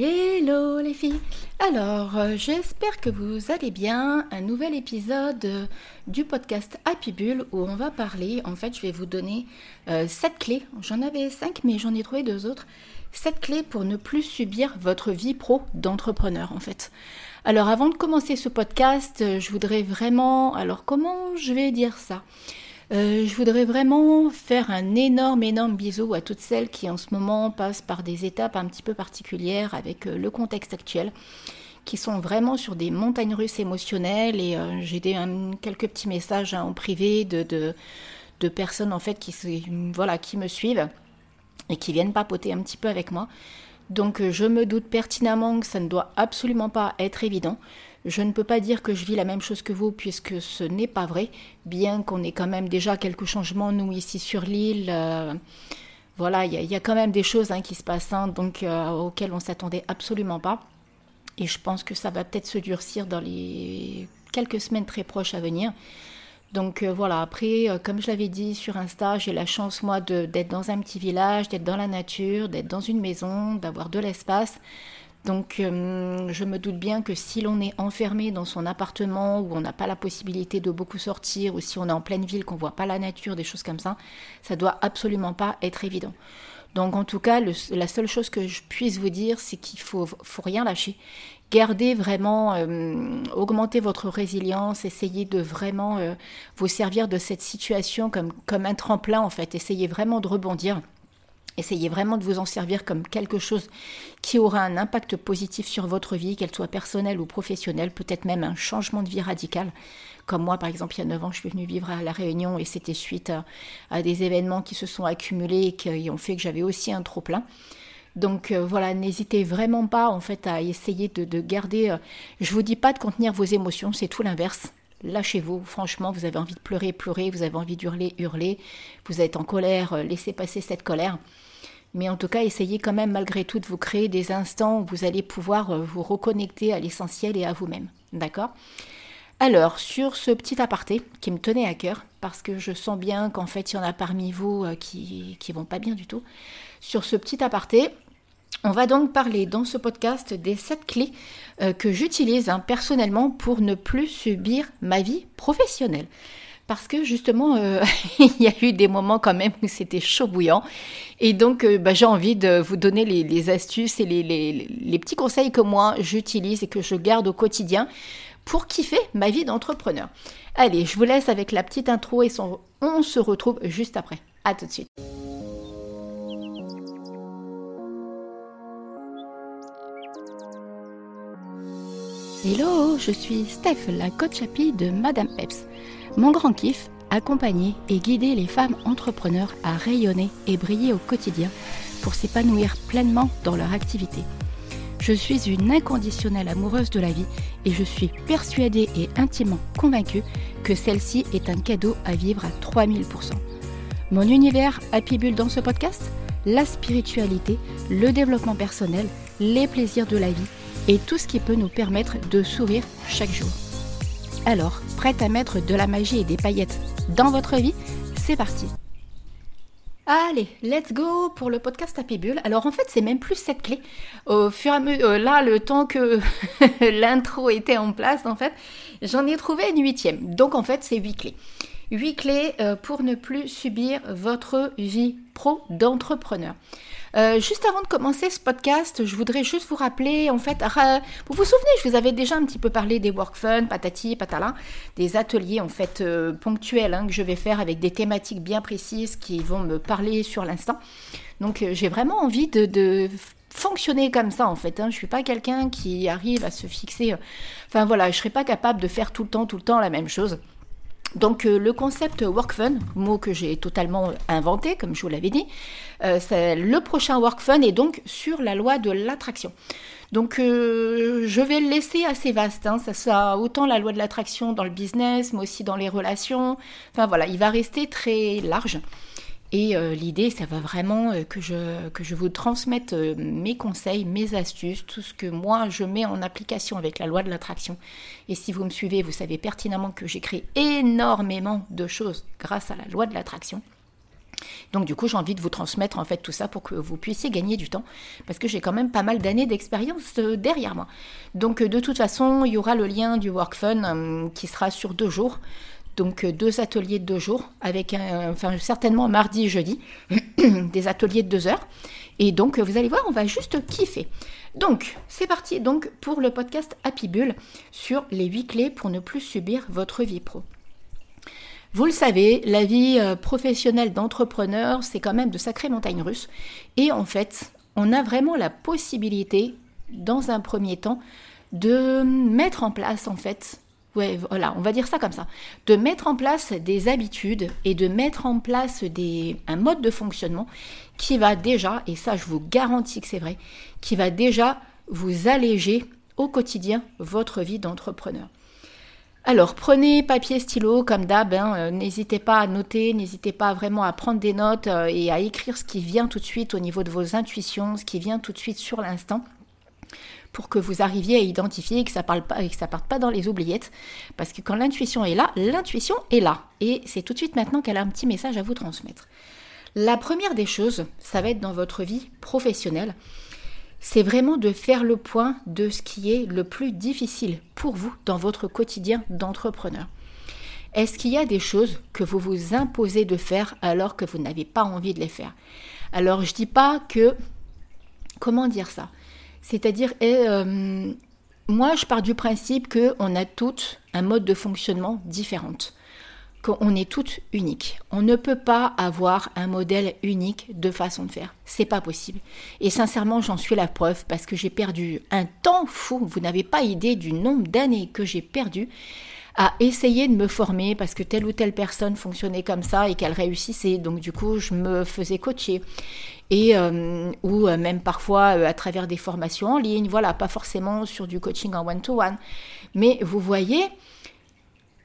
Hello les filles Alors, euh, j'espère que vous allez bien. Un nouvel épisode euh, du podcast Happy Bull où on va parler, en fait je vais vous donner 7 euh, clés. J'en avais 5 mais j'en ai trouvé deux autres. 7 clés pour ne plus subir votre vie pro d'entrepreneur en fait. Alors avant de commencer ce podcast, je voudrais vraiment... Alors comment je vais dire ça? Euh, je voudrais vraiment faire un énorme, énorme bisou à toutes celles qui en ce moment passent par des étapes un petit peu particulières avec euh, le contexte actuel, qui sont vraiment sur des montagnes russes émotionnelles. Et euh, j'ai quelques petits messages hein, en privé de, personnes en fait qui, voilà, qui me suivent et qui viennent papoter un petit peu avec moi. Donc je me doute pertinemment que ça ne doit absolument pas être évident. Je ne peux pas dire que je vis la même chose que vous puisque ce n'est pas vrai, bien qu'on ait quand même déjà quelques changements, nous, ici sur l'île. Euh, voilà, il y, a quand même des choses hein, qui se passent, hein, donc, euh, auxquelles on s'attendait absolument pas. Et je pense que ça va peut-être se durcir dans les quelques semaines très proches à venir. Donc euh, voilà, après, comme je l'avais dit sur Insta, j'ai la chance, moi, d'être dans un petit village, d'être dans la nature, d'être dans une maison, d'avoir de l'espace. Donc euh, je me doute bien que si l'on est enfermé dans son appartement où on n'a pas la possibilité de beaucoup sortir ou si on est en pleine ville qu'on voit pas la nature, des choses comme ça, ça doit absolument pas être évident. Donc en tout cas, la seule chose que je puisse vous dire, c'est qu'il faut, faut rien lâcher. Gardez vraiment, euh, augmentez votre résilience, essayez de vraiment euh, vous servir de cette situation comme, comme un tremplin en fait. Essayez vraiment de rebondir. Essayez vraiment de vous en servir comme quelque chose qui aura un impact positif sur votre vie, qu'elle soit personnelle ou professionnelle, peut-être même un changement de vie radical. Comme moi, par exemple, il y a 9 ans, je suis venue vivre à La Réunion et c'était suite à, des événements qui se sont accumulés et qui ont fait que j'avais aussi un trop-plein. Donc euh, voilà, n'hésitez vraiment pas en fait à essayer de, de garder. Euh, je vous dis pas de contenir vos émotions, c'est tout l'inverse. Lâchez-vous, franchement, vous avez envie de pleurer, pleurer, vous avez envie d'hurler, hurler, vous êtes en colère, euh, laissez passer cette colère. Mais en tout cas, essayez quand même malgré tout de vous créer des instants où vous allez pouvoir euh, vous reconnecter à l'essentiel et à vous-même. D'accord? Alors, sur ce petit aparté qui me tenait à cœur, parce que je sens bien qu'en fait, il y en a parmi vous euh, qui, qui vont pas bien du tout, sur ce petit aparté, on va donc parler dans ce podcast des 7 clés euh, que j'utilise hein, personnellement pour ne plus subir ma vie professionnelle parce que justement, euh, il y a eu des moments quand même où c'était chaud bouillant. Et donc, euh, bah, j'ai envie de vous donner les, astuces et les, petits conseils que moi j'utilise et que je garde au quotidien pour kiffer ma vie d'entrepreneur. Allez, je vous laisse avec la petite intro et on se retrouve juste après. À tout de suite. Hello, je suis Steph, la coach happy de Madame Peps. Mon grand kiff, accompagner et guider les femmes entrepreneurs à rayonner et briller au quotidien pour s'épanouir pleinement dans leur activité. Je suis une inconditionnelle amoureuse de la vie et je suis persuadée et intimement convaincue que celle-ci est un cadeau à vivre à 3000%. Mon univers Happy Bull dans ce podcast? La spiritualité, le développement personnel, les plaisirs de la vie et tout ce qui peut nous permettre de sourire chaque jour. Alors, prête à mettre de la magie et des paillettes dans votre vie C'est parti Allez, let's go pour le podcast Happy Bull. Alors en fait, c'est même plus cette clé. Au fur et à mesure, euh, là, le temps que l'intro était en place, en fait, j'en ai trouvé une huitième. Donc en fait, c'est huit clés. Huit clés euh, pour ne plus subir votre vie pro d'entrepreneur. Euh, juste avant de commencer ce podcast, je voudrais juste vous rappeler, en fait, vous vous souvenez, je vous avais déjà un petit peu parlé des work fun, patati, patala, des ateliers en fait euh, ponctuels hein, que je vais faire avec des thématiques bien précises qui vont me parler sur l'instant. Donc euh, j'ai vraiment envie de, fonctionner comme ça en fait. Hein. Je suis pas quelqu'un qui arrive à se fixer. Enfin voilà, je serais pas capable de faire tout le temps, tout le temps la même chose. Donc euh, le concept work fun, mot que j'ai totalement inventé, comme je vous l'avais dit, euh, le prochain work fun est donc sur la loi de l'attraction. Donc euh, je vais le laisser assez vaste, hein. ça sera autant la loi de l'attraction dans le business, mais aussi dans les relations. Enfin voilà, il va rester très large. Et euh, l'idée, ça va vraiment euh, que, je, vous transmette euh, mes conseils, mes astuces, tout ce que moi je mets en application avec la loi de l'attraction. Et si vous me suivez, vous savez pertinemment que créé énormément de choses grâce à la loi de l'attraction. Donc du coup, j'ai envie de vous transmettre en fait tout ça pour que vous puissiez gagner du temps, parce que j'ai quand même pas mal d'années d'expérience derrière moi. Donc de toute façon, il y aura le lien du WorkFun euh, qui sera sur deux jours. Donc deux ateliers de deux jours, avec un, enfin certainement mardi et jeudi, des ateliers de deux heures. Et donc vous allez voir, on va juste kiffer. Donc c'est parti donc pour le podcast Happy Bull sur les huit clés pour ne plus subir votre vie pro. Vous le savez, la vie euh, professionnelle d'entrepreneur, c'est quand même de sacrées montagnes russes. Et en fait, on a vraiment la possibilité, dans un premier temps, de mettre en place, en fait, voilà, on va dire ça comme ça, de mettre en place des habitudes et de mettre en place un mode de fonctionnement qui va déjà, et ça je vous garantis que c'est vrai, qui va déjà vous alléger au quotidien votre vie d'entrepreneur. Alors, prenez papier, stylo, comme d'hab. Hein, euh, n'hésitez pas à noter, n'hésitez pas vraiment à prendre des notes euh, et à écrire ce qui vient tout de suite au niveau de vos intuitions, ce qui vient tout de suite sur l'instant pour que vous arriviez à identifier et que ça parle pas et que ça parte pas dans les oubliettes parce que quand l'intuition est là, l'intuition est là et c'est tout de suite maintenant qu'elle a un petit message à vous transmettre. La première des choses, ça va être dans votre vie professionnelle c'est vraiment de faire le point de ce qui est le plus difficile pour vous dans votre quotidien d'entrepreneur. Est-ce qu'il y a des choses que vous vous imposez de faire alors que vous n'avez pas envie de les faire? Alors je dis pas que comment dire ça? C'est-à-dire euh, moi je pars du principe que on a toutes un mode de fonctionnement différent qu'on est toutes uniques. On ne peut pas avoir un modèle unique de façon de faire. C'est pas possible. Et sincèrement, j'en suis la preuve parce que j'ai perdu un temps fou. Vous n'avez pas idée du nombre d'années que j'ai perdu à essayer de me former parce que telle ou telle personne fonctionnait comme ça et qu'elle réussissait. Donc du coup, je me faisais coacher. Et, euh, ou euh, même parfois euh, à travers des formations en ligne, voilà, pas forcément sur du coaching en one-to-one. -one. Mais vous voyez,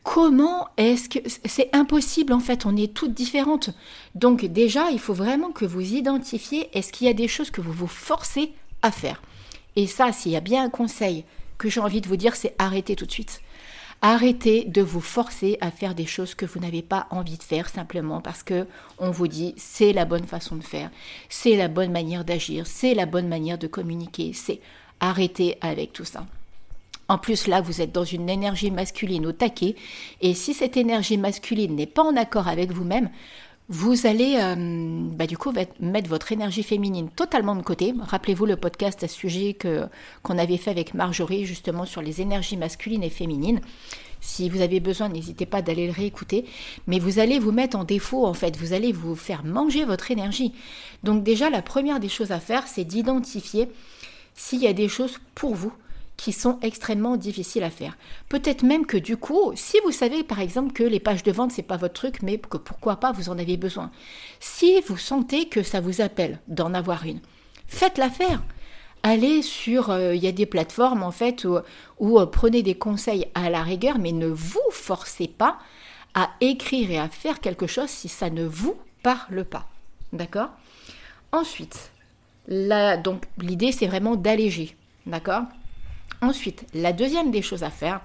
comment est-ce que c'est impossible en fait, on est toutes différentes. Donc déjà, il faut vraiment que vous identifiez est-ce qu'il y a des choses que vous vous forcez à faire? Et ça, s'il y a bien un conseil que j'ai envie de vous dire, c'est arrêtez tout de suite. Arrêtez de vous forcer à faire des choses que vous n'avez pas envie de faire simplement parce que on vous dit c'est la bonne façon de faire, c'est la bonne manière d'agir, c'est la bonne manière de communiquer, c'est arrêtez avec tout ça. En plus, là, vous êtes dans une énergie masculine au taquet. Et si cette énergie masculine n'est pas en accord avec vous-même, vous allez euh, bah, du coup mettre votre énergie féminine totalement de côté. Rappelez-vous le podcast à ce sujet qu'on avait fait avec Marjorie justement sur les énergies masculines et féminines. Si vous avez besoin, n'hésitez pas d'aller le réécouter. Mais vous allez vous mettre en défaut en fait. Vous allez vous faire manger votre énergie. Donc déjà, la première des choses à faire, c'est d'identifier s'il y a des choses pour vous qui sont extrêmement difficiles à faire. Peut-être même que du coup, si vous savez par exemple que les pages de vente c'est pas votre truc, mais que pourquoi pas vous en avez besoin. Si vous sentez que ça vous appelle d'en avoir une, faites-la faire. Allez sur, euh, il y a des plateformes en fait où, euh, prenez des conseils à la rigueur, mais ne vous forcez pas à écrire et à faire quelque chose si ça ne vous parle pas. D'accord? Ensuite, donc l'idée c'est vraiment d'alléger. D'accord? Ensuite, la deuxième des choses à faire,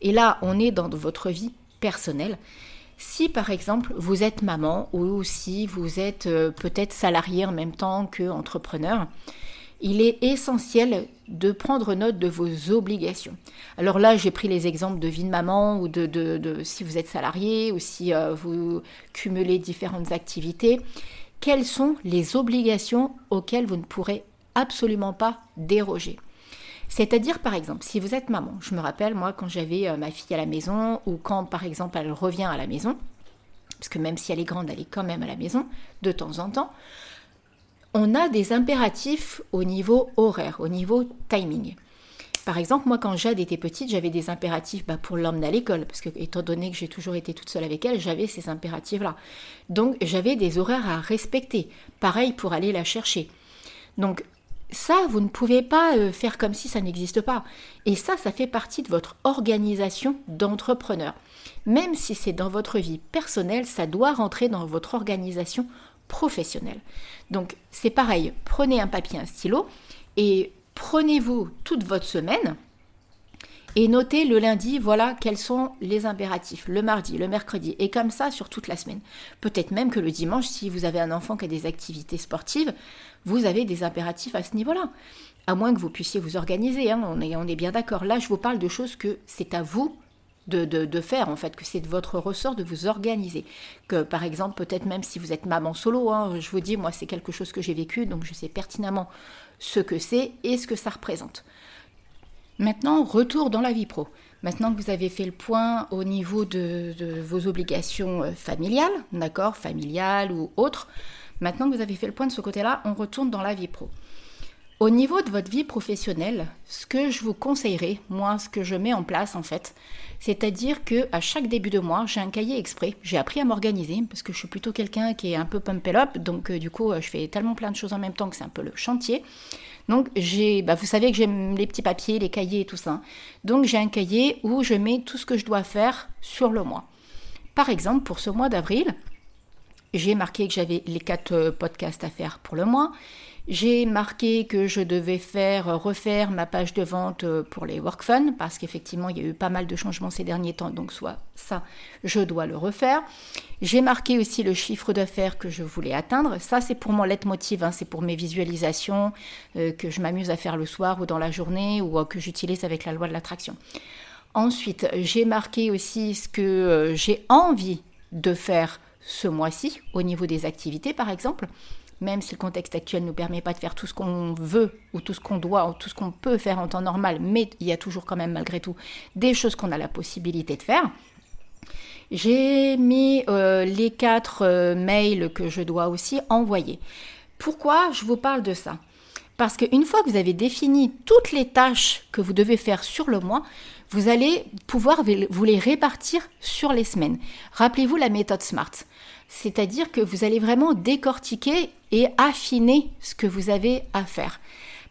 et là on est dans votre vie personnelle, si par exemple vous êtes maman ou si vous êtes euh, peut-être salarié en même temps qu'entrepreneur, il est essentiel de prendre note de vos obligations. Alors là, j'ai pris les exemples de vie de maman ou de, si vous êtes salarié ou si euh, vous cumulez différentes activités. Quelles sont les obligations auxquelles vous ne pourrez absolument pas déroger? C'est-à-dire, par exemple, si vous êtes maman, je me rappelle, moi, quand j'avais euh, ma fille à la maison, ou quand, par exemple, elle revient à la maison, parce que même si elle est grande, elle est quand même à la maison, de temps en temps, on a des impératifs au niveau horaire, au niveau timing. Par exemple, moi, quand Jade était petite, j'avais des impératifs bah, pour l'emmener à l'école, parce que étant donné que j'ai toujours été toute seule avec elle, j'avais ces impératifs-là. Donc, j'avais des horaires à respecter. Pareil pour aller la chercher. Donc, ça, vous ne pouvez pas euh, faire comme si ça n'existe pas. Et ça, ça fait partie de votre organisation d'entrepreneur. Même si c'est dans votre vie personnelle, ça doit rentrer dans votre organisation professionnelle. Donc c'est pareil, prenez un papier, un stylo et prenez-vous toute votre semaine Et notez le lundi, voilà quels sont les impératifs, le mardi, le mercredi, et comme ça sur toute la semaine. Peut-être même que le dimanche, si vous avez un enfant qui a des activités sportives, vous avez des impératifs à ce niveau-là. À moins que vous puissiez vous organiser, hein, on, est, bien d'accord. Là, je vous parle de choses que c'est à vous de, faire, en fait, que c'est de votre ressort de vous organiser. Que par exemple, peut-être même si vous êtes maman solo, hein, je vous dis, moi, c'est quelque chose que j'ai vécu, donc je sais pertinemment ce que c'est et ce que ça représente. Maintenant, retour dans la vie pro. Maintenant que vous avez fait le point au niveau de, de vos obligations euh, familiales, d'accord, familiales ou autres, maintenant que vous avez fait le point de ce côté-là, on retourne dans la vie pro. Au niveau de votre vie professionnelle, ce que je vous conseillerais, moi, ce que je mets en place en fait, c'est-à-dire que à chaque début de mois, j'ai un cahier exprès. J'ai appris à m'organiser parce que je suis plutôt quelqu'un qui est un peu pump up, donc euh, du coup, euh, je fais tellement plein de choses en même temps que c'est un peu le chantier. Donc j'ai, bah, vous savez que j'aime les petits papiers, les cahiers et tout ça. Donc j'ai un cahier où je mets tout ce que je dois faire sur le mois. Par exemple, pour ce mois d'avril, j'ai marqué que j'avais les quatre euh, podcasts à faire pour le mois. J'ai marqué que je devais faire refaire ma page de vente euh, pour les WorkFun parce qu'effectivement il y a eu pas mal de changements ces derniers temps, donc soit ça, je dois le refaire. J'ai marqué aussi le chiffre d'affaires que je voulais atteindre. Ça c'est pour mon leitmotiv, hein, c'est pour mes visualisations euh, que je m'amuse à faire le soir ou dans la journée ou euh, que j'utilise avec la loi de l'attraction. Ensuite, j'ai marqué aussi ce que j'ai envie de faire ce mois-ci au niveau des activités par exemple même si le contexte actuel ne nous permet pas de faire tout ce qu'on veut ou tout ce qu'on doit ou tout ce qu'on peut faire en temps normal, mais il y a toujours quand même malgré tout des choses qu'on a la possibilité de faire. J'ai mis euh, les quatre euh, mails que je dois aussi envoyer. Pourquoi je vous parle de ça? Parce qu'une fois que vous avez défini toutes les tâches que vous devez faire sur le mois, vous allez pouvoir vous les répartir sur les semaines. Rappelez-vous la méthode SMART. C'est-à-dire que vous allez vraiment décortiquer et affiner ce que vous avez à faire.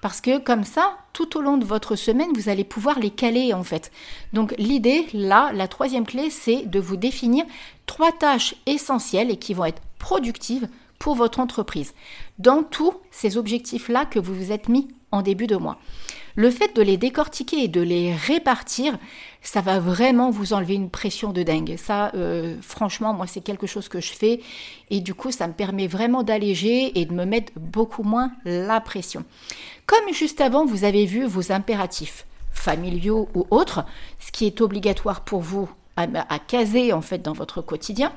Parce que comme ça, tout au long de votre semaine, vous allez pouvoir les caler en fait. Donc l'idée, là, la troisième clé, c'est de vous définir trois tâches essentielles et qui vont être productives pour votre entreprise. Dans tous ces objectifs-là que vous vous êtes mis en début de mois. Le fait de les décortiquer et de les répartir, ça va vraiment vous enlever une pression de dingue. Ça, euh, franchement, moi, c'est quelque chose que je fais et du coup, ça me permet vraiment d'alléger et de me mettre beaucoup moins la pression. Comme juste avant, vous avez vu vos impératifs familiaux ou autres, ce qui est obligatoire pour vous à, à caser en fait dans votre quotidien.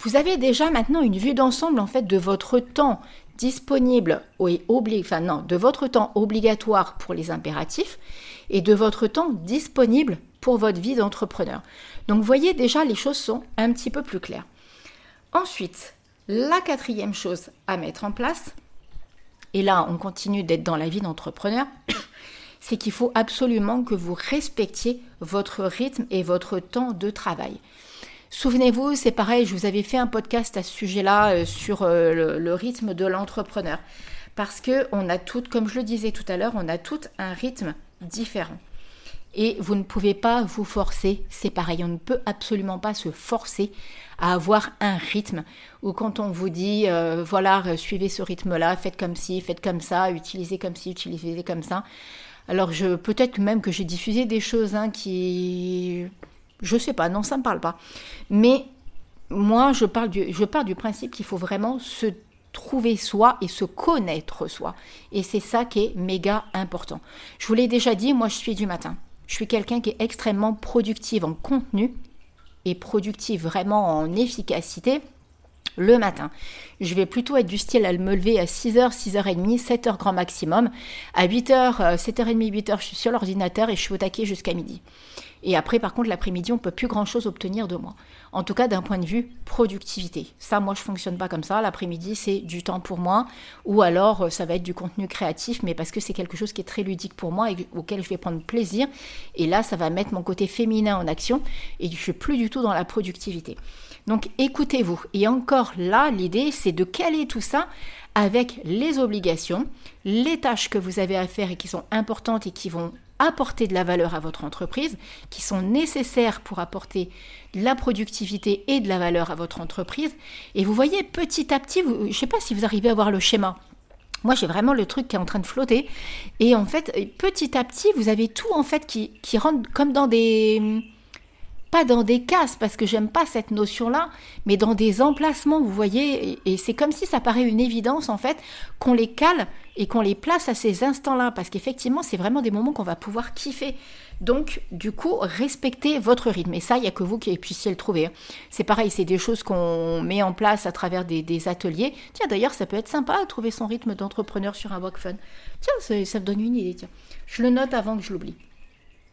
Vous avez déjà maintenant une vue d'ensemble en fait de votre temps disponible et enfin de votre temps obligatoire pour les impératifs et de votre temps disponible pour votre vie d'entrepreneur. Donc vous voyez déjà les choses sont un petit peu plus claires. Ensuite, la quatrième chose à mettre en place, et là on continue d'être dans la vie d'entrepreneur, c'est qu'il faut absolument que vous respectiez votre rythme et votre temps de travail. Souvenez-vous, c'est pareil, je vous avais fait un podcast à ce sujet-là euh, sur euh, le, rythme de l'entrepreneur. Parce que on a toutes, comme je le disais tout à l'heure, on a tout un rythme différent. Et vous ne pouvez pas vous forcer, c'est pareil, on ne peut absolument pas se forcer à avoir un rythme ou quand on vous dit, euh, voilà, suivez ce rythme-là, faites comme ci, faites comme ça, utilisez comme ci, utilisez comme ça. Alors peut-être même que j'ai diffusé des choses hein, qui je sais pas, non, ça ne me parle pas. Mais moi, je, parle du, je pars du principe qu'il faut vraiment se trouver soi et se connaître soi. Et c'est ça qui est méga important. Je vous l'ai déjà dit, moi je suis du matin. Je suis quelqu'un qui est extrêmement productive en contenu et productive vraiment en efficacité le matin. Je vais plutôt être du style à me lever à 6h, 6h30, 7h grand maximum. À 8h, 7h30, 8h, je suis sur l'ordinateur et je suis au taquet jusqu'à midi. Et après, par contre, l'après-midi, on peut plus grand-chose obtenir de moi. En tout cas, d'un point de vue productivité. Ça, moi, je fonctionne pas comme ça. L'après-midi, c'est du temps pour moi. Ou alors, euh, ça va être du contenu créatif, mais parce que c'est quelque chose qui est très ludique pour moi et auquel je vais prendre plaisir. Et là, ça va mettre mon côté féminin en action. Et je suis plus du tout dans la productivité. Donc, écoutez-vous. Et encore là, l'idée, c'est de caler tout ça avec les obligations, les tâches que vous avez à faire et qui sont importantes et qui vont apporter de la valeur à votre entreprise, qui sont nécessaires pour apporter de la productivité et de la valeur à votre entreprise. Et vous voyez petit à petit, je ne sais pas si vous arrivez à voir le schéma. Moi, j'ai vraiment le truc qui est en train de flotter. Et en fait, petit à petit, vous avez tout en fait qui, qui rentre comme dans des pas dans des cases parce que j'aime pas cette notion-là, mais dans des emplacements, vous voyez, et, c'est comme si ça paraît une évidence en fait qu'on les cale et qu'on les place à ces instants-là, parce qu'effectivement, c'est vraiment des moments qu'on va pouvoir kiffer. Donc, du coup, respectez votre rythme. Et ça, il n'y a que vous qui puissiez le trouver. Hein. C'est pareil, c'est des choses qu'on met en place à travers des, ateliers. Tiens, d'ailleurs, ça peut être sympa, trouver son rythme d'entrepreneur sur un walk fun. Tiens, ça, ça me donne une idée. Tiens. Je le note avant que je l'oublie.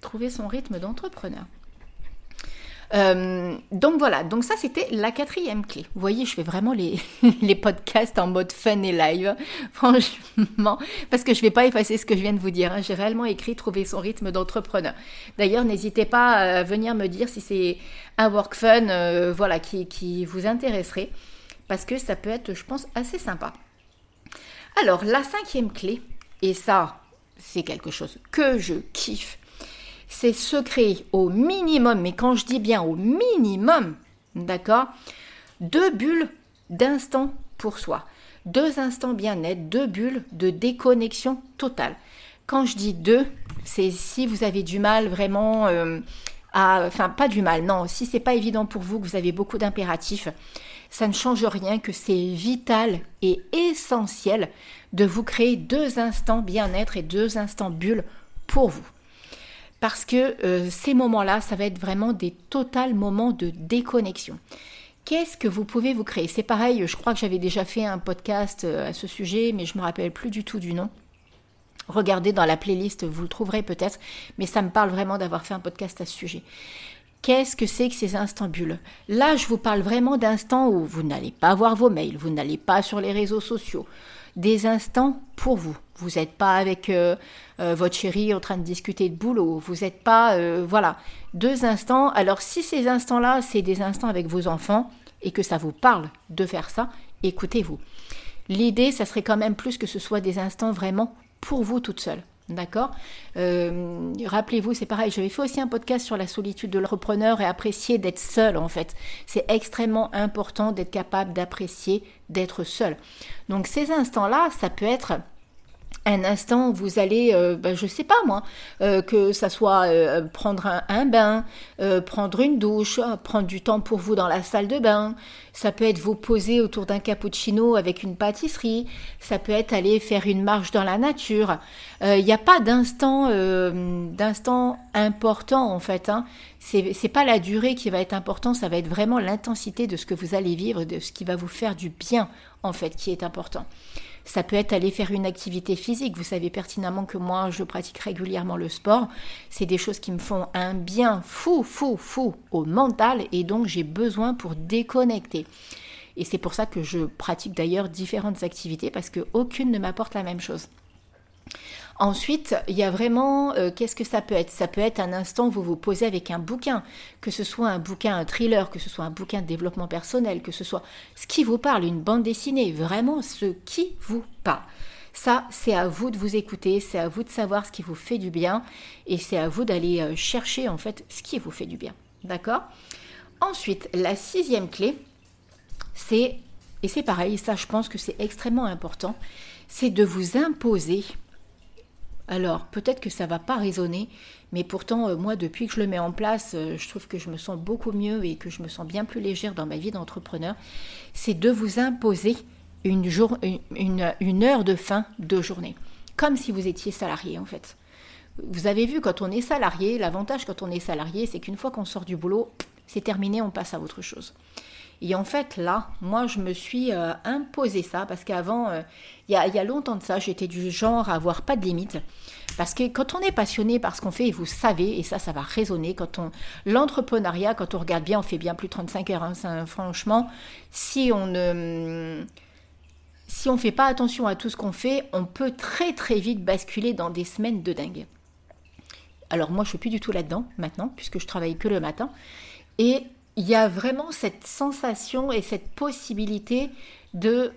Trouver son rythme d'entrepreneur. Euh, donc voilà, donc ça c'était la quatrième clé. Vous voyez, je fais vraiment les, les podcasts en mode fun et live, franchement, parce que je ne vais pas effacer ce que je viens de vous dire. Hein. J'ai réellement écrit trouver son rythme d'entrepreneur. D'ailleurs, n'hésitez pas à venir me dire si c'est un work fun, euh, voilà, qui, qui vous intéresserait, parce que ça peut être, je pense, assez sympa. Alors, la cinquième clé, et ça, c'est quelque chose que je kiffe c'est se créer au minimum, mais quand je dis bien au minimum, d'accord, deux bulles d'instant pour soi. Deux instants bien-être, deux bulles de déconnexion totale. Quand je dis deux, c'est si vous avez du mal vraiment euh, à. Enfin, pas du mal, non. Si c'est pas évident pour vous, que vous avez beaucoup d'impératifs, ça ne change rien que c'est vital et essentiel de vous créer deux instants bien-être et deux instants bulles pour vous parce que euh, ces moments-là, ça va être vraiment des totals moments de déconnexion. Qu'est-ce que vous pouvez vous créer? C'est pareil, je crois que j'avais déjà fait un podcast euh, à ce sujet, mais je ne me rappelle plus du tout du nom. Regardez dans la playlist, vous le trouverez peut-être, mais ça me parle vraiment d'avoir fait un podcast à ce sujet. Qu'est-ce que c'est que ces instants bulles? Là, je vous parle vraiment d'instants où vous n'allez pas voir vos mails, vous n'allez pas sur les réseaux sociaux. Des instants pour vous. Vous n'êtes pas avec euh, euh, votre chérie en train de discuter de boulot. Vous n'êtes pas, euh, voilà, deux instants. Alors si ces instants-là, c'est des instants avec vos enfants et que ça vous parle de faire ça, écoutez-vous. L'idée, ça serait quand même plus que ce soit des instants vraiment pour vous toute seule. D'accord Rappelez-vous, c'est pareil, j'avais fait aussi un podcast sur la solitude de l'entrepreneur et apprécier d'être seul en fait. C'est extrêmement important d'être capable d'apprécier d'être seul. Donc ces instants-là, ça peut être un instant vous allez, euh, ben, je sais pas moi, euh, que ça soit euh, prendre un, bain, prendre une douche, prendre du temps pour vous dans la salle de bain. Ça peut être vous poser autour d'un cappuccino avec une pâtisserie. Ça peut être aller faire une marche dans la nature. Il n'y a pas d'instant, important en fait. Hein. C'est pas la durée qui va être important, ça va être vraiment l'intensité de ce que vous allez vivre, de ce qui va vous faire du bien en fait, qui est important. Ça peut être aller faire une activité physique. Vous savez pertinemment que moi, je pratique régulièrement le sport. C'est des choses qui me font un bien fou, fou, fou au mental et donc j'ai besoin pour déconnecter. Et c'est pour ça que je pratique d'ailleurs différentes activités parce qu'aucune ne m'apporte la même chose. Ensuite, il y a vraiment, euh, qu'est-ce que ça peut être? Ça peut être un instant où vous vous posez avec un bouquin, que ce soit un bouquin, un thriller, que ce soit un bouquin de développement personnel, que ce soit ce qui vous parle, une bande dessinée, vraiment ce qui vous parle. Ça, c'est à vous de vous écouter, c'est à vous de savoir ce qui vous fait du bien, et c'est à vous d'aller euh, chercher en fait ce qui vous fait du bien. D'accord? Ensuite, la sixième clé, c'est, et c'est pareil, ça je pense que c'est extrêmement important, c'est de vous imposer alors peut-être que ça va pas résonner, mais pourtant euh, moi depuis que je le mets en place, euh, je trouve que je me sens beaucoup mieux et que je me sens bien plus légère dans ma vie d'entrepreneur. C'est de vous imposer une, heure de fin de journée, comme si vous étiez salarié en fait. Vous avez vu quand on est salarié, l'avantage quand on est salarié, c'est qu'une fois qu'on sort du boulot, c'est terminé, on passe à autre chose. Et en fait, là, moi, je me suis euh, imposé ça parce qu'avant, euh, il y, a, longtemps de ça, j'étais du genre à avoir pas de limite. Parce que quand on est passionné par ce qu'on fait, et vous savez, et ça, ça va résonner, quand on l'entrepreneuriat, quand on regarde bien, on fait bien plus de 35 heures. Hein, franchement, si on ne si on fait pas attention à tout ce qu'on fait, on peut très très vite basculer dans des semaines de dingue. Alors moi, je suis plus du tout là-dedans maintenant, puisque je travaille que le matin. Et il y a vraiment cette sensation et cette possibilité de,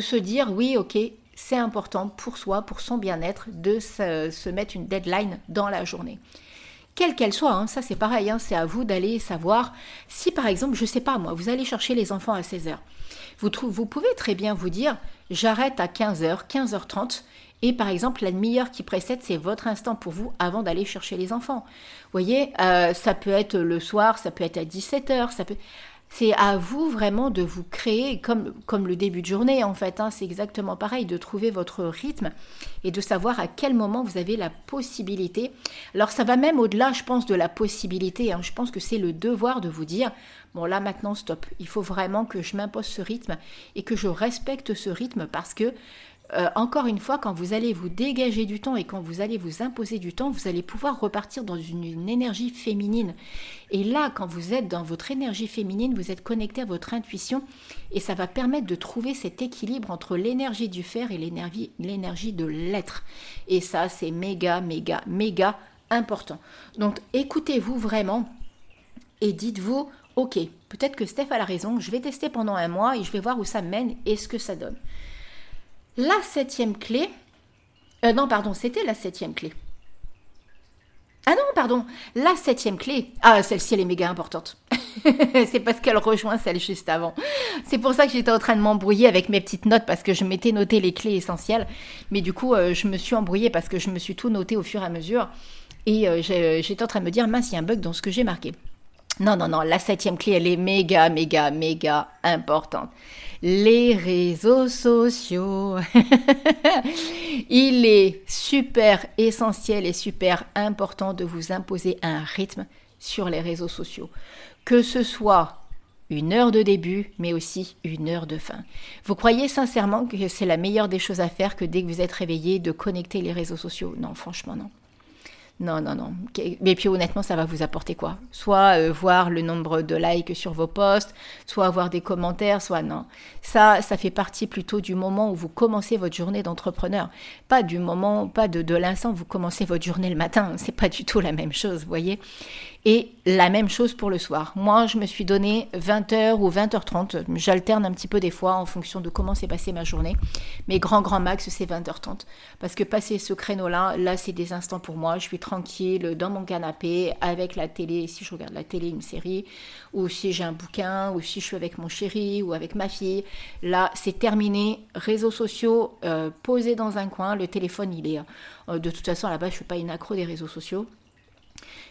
se dire oui, ok, c'est important pour soi, pour son bien-être, de se, mettre une deadline dans la journée. Quelle qu'elle soit, hein, ça c'est pareil, hein, c'est à vous d'aller savoir si par exemple, je sais pas moi, vous allez chercher les enfants à 16h. Vous, vous pouvez très bien vous dire, j'arrête à 15h, 15h30. Et par exemple, la demi-heure qui précède, c'est votre instant pour vous avant d'aller chercher les enfants. Vous voyez, euh, ça peut être le soir, ça peut être à 17h, ça peut... C'est à vous vraiment de vous créer, comme, le début de journée en fait, hein, c'est exactement pareil, de trouver votre rythme et de savoir à quel moment vous avez la possibilité. Alors ça va même au-delà, je pense, de la possibilité. Hein. Je pense que c'est le devoir de vous dire, bon là maintenant stop, il faut vraiment que je m'impose ce rythme et que je respecte ce rythme parce que euh, encore une fois, quand vous allez vous dégager du temps et quand vous allez vous imposer du temps, vous allez pouvoir repartir dans une, énergie féminine. Et là, quand vous êtes dans votre énergie féminine, vous êtes connecté à votre intuition et ça va permettre de trouver cet équilibre entre l'énergie du faire et l'énergie de l'être. Et ça, c'est méga, méga, méga important. Donc, écoutez-vous vraiment et dites-vous, ok, peut-être que Steph a la raison, je vais tester pendant un mois et je vais voir où ça mène et ce que ça donne. La septième clé, euh, non, pardon, c'était la septième clé. Ah non, pardon, la septième clé. Ah, celle-ci, elle est méga importante. c'est parce qu'elle rejoint celle juste avant. C'est pour ça que j'étais en train de m'embrouiller avec mes petites notes parce que je m'étais noté les clés essentielles. Mais du coup, euh, je me suis embrouillée parce que je me suis tout noté au fur et à mesure. Et euh, j'étais en train de me dire, mince, il y a un bug dans ce que j'ai marqué. Non, non, non, la septième clé, elle est méga, méga, méga importante les réseaux sociaux. Il est super essentiel et super important de vous imposer un rythme sur les réseaux sociaux. Que ce soit une heure de début, mais aussi une heure de fin. Vous croyez sincèrement que c'est la meilleure des choses à faire que dès que vous êtes réveillé de connecter les réseaux sociaux? Non, franchement non. Non, non, non. Mais puis honnêtement, ça va vous apporter quoi? Soit euh, voir le nombre de likes sur vos posts, soit avoir des commentaires, soit non. Ça, ça fait partie plutôt du moment où vous commencez votre journée d'entrepreneur. Pas du moment, pas de, de l'instant où vous commencez votre journée le matin. C'est pas du tout la même chose, vous voyez? Et la même chose pour le soir. Moi, je me suis donné 20h ou 20h30. J'alterne un petit peu des fois en fonction de comment s'est passée ma journée. Mais grand, grand max, c'est 20h30. Parce que passer ce créneau-là, là, c'est des instants pour moi. Je suis tranquille dans mon canapé avec la télé, si je regarde la télé, une série, ou si j'ai un bouquin, ou si je suis avec mon chéri ou avec ma fille. Là, c'est terminé. Réseaux sociaux euh, posés dans un coin. Le téléphone, il est... Euh, de toute façon, là-bas, je ne suis pas une accro des réseaux sociaux.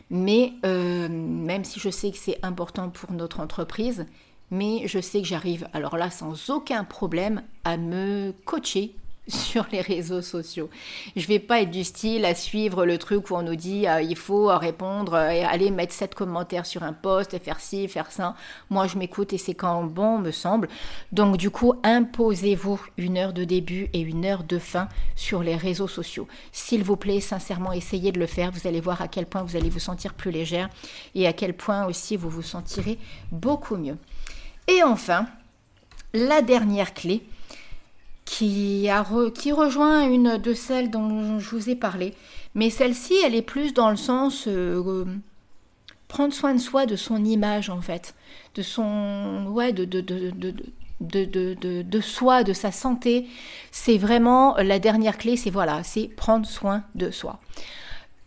Mais euh, même si je sais que c'est important pour notre entreprise, mais je sais que j'arrive, alors là, sans aucun problème, à me coacher sur les réseaux sociaux. Je vais pas être du style à suivre le truc où on nous dit euh, il faut répondre euh, et aller mettre 7 commentaires sur un post faire ci, faire ça. Moi, je m'écoute et c'est quand bon me semble. Donc du coup, imposez-vous une heure de début et une heure de fin sur les réseaux sociaux. S'il vous plaît, sincèrement, essayez de le faire. Vous allez voir à quel point vous allez vous sentir plus légère et à quel point aussi vous vous sentirez beaucoup mieux. Et enfin, la dernière clé, qui, rejoint une de celles dont je vous ai parlé. Mais celle-ci, elle est plus dans le sens euh, prendre soin de soi, de son image en fait, de son ouais, de, de, de, de, de, soi, de sa santé. C'est vraiment la dernière clé, c'est voilà, c'est prendre soin de soi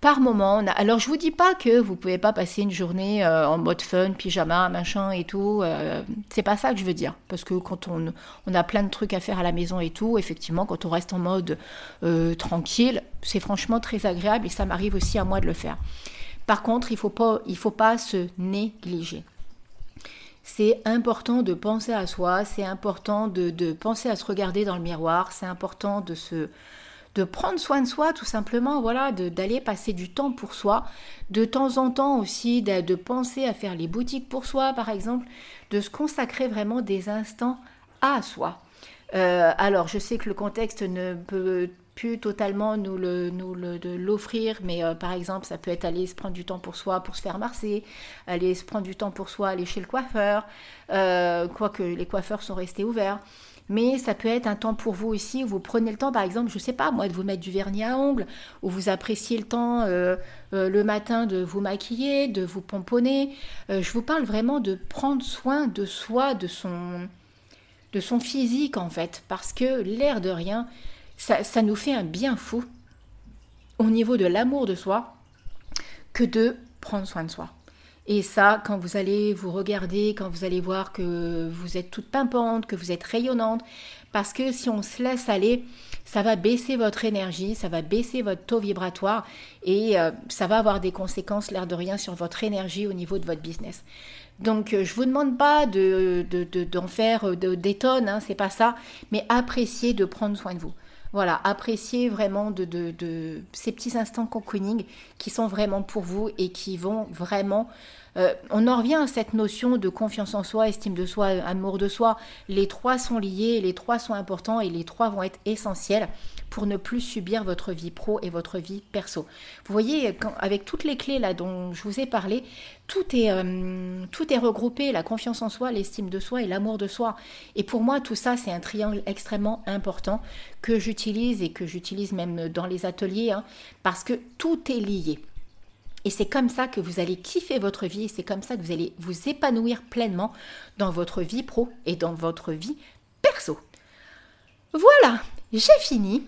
par moment. Alors je vous dis pas que vous pouvez pas passer une journée euh, en mode fun, pyjama, machin et tout. Euh, c'est pas ça que je veux dire. Parce que quand on, a plein de trucs à faire à la maison et tout, effectivement, quand on reste en mode euh, tranquille, c'est franchement très agréable et ça m'arrive aussi à moi de le faire. Par contre, il faut pas, faut pas se négliger. C'est important de penser à soi, c'est important de penser à se regarder dans le miroir, c'est important de se de prendre soin de soi tout simplement, voilà, d'aller passer du temps pour soi, de temps en temps aussi de, penser à faire les boutiques pour soi par exemple, de se consacrer vraiment des instants à soi. Euh, alors je sais que le contexte ne peut plus totalement nous le nous l'offrir mais euh, par exemple ça peut être aller se prendre du temps pour soi pour se faire masser aller se prendre du temps pour soi aller chez le coiffeur euh, quoique les coiffeurs sont restés ouverts mais ça peut être un temps pour vous aussi, où vous prenez le temps, par exemple, je ne sais pas, moi, de vous mettre du vernis à ongles, où vous appréciez le temps euh, euh, le matin de vous maquiller, de vous pomponner. Euh, je vous parle vraiment de prendre soin de soi, de son, de son physique, en fait, parce que l'air de rien, ça, ça nous fait un bien fou au niveau de l'amour de soi que de prendre soin de soi. Et ça, quand vous allez vous regarder, quand vous allez voir que vous êtes toute pimpante, que vous êtes rayonnante, parce que si on se laisse aller, ça va baisser votre énergie, ça va baisser votre taux vibratoire et euh, ça va avoir des conséquences, l'air de rien, sur votre énergie au niveau de votre business. Donc, euh, je vous demande pas de, d'en faire euh, des tonnes, hein, c'est pas ça, mais appréciez de prendre soin de vous. Voilà, appréciez vraiment de, ces petits instants cocooning qui sont vraiment pour vous et qui vont vraiment euh, on en revient à cette notion de confiance en soi, estime de soi, amour de soi. Les trois sont liés, les trois sont importants et les trois vont être essentiels pour ne plus subir votre vie pro et votre vie perso. Vous voyez, avec toutes les clés là dont je vous ai parlé, tout est, euh, tout est regroupé, la confiance en soi, l'estime de soi et l'amour de soi. Et pour moi, tout ça, c'est un triangle extrêmement important que j'utilise et que j'utilise même dans les ateliers, hein, parce que tout est lié. Et c'est comme ça que vous allez kiffer votre vie et c'est comme ça que vous allez vous épanouir pleinement dans votre vie pro et dans votre vie perso. Voilà, j'ai fini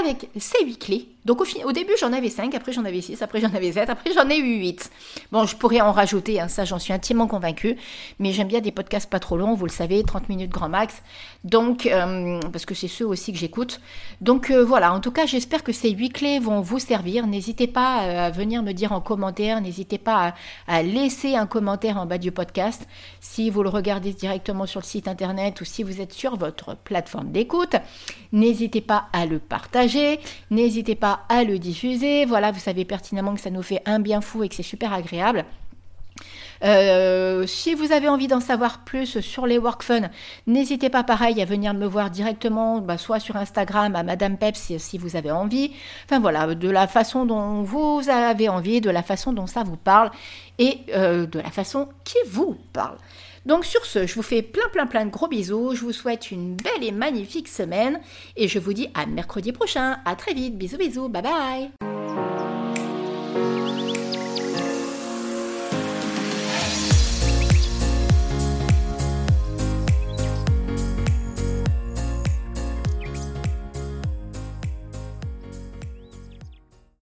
avec ces huit clés. Donc au, début j'en avais 5, après j'en avais 6, après j'en avais 7, après j'en ai eu 8. Bon, je pourrais en rajouter, hein, ça j'en suis intimement convaincue, mais j'aime bien des podcasts pas trop longs, vous le savez, 30 minutes grand max. Donc, euh, parce que c'est ceux aussi que j'écoute. Donc euh, voilà, en tout cas j'espère que ces huit clés vont vous servir. N'hésitez pas euh, à venir me dire en commentaire, n'hésitez pas à, à, laisser un commentaire en bas du podcast si vous le regardez directement sur le site internet ou si vous êtes sur votre plateforme d'écoute. N'hésitez pas à le partager, n'hésitez pas à le diffuser. Voilà, vous savez pertinemment que ça nous fait un bien fou et que c'est super agréable. Euh, si vous avez envie d'en savoir plus sur les workfun, n'hésitez pas pareil à venir me voir directement, bah, soit sur Instagram à Madame Peps si, vous avez envie. Enfin voilà, de la façon dont vous avez envie, de la façon dont ça vous parle et euh, de la façon qui vous parle. Donc sur ce, je vous fais plein plein plein de gros bisous, je vous souhaite une belle et magnifique semaine. Et je vous dis à mercredi prochain, à très vite, bisous bisous, bye bye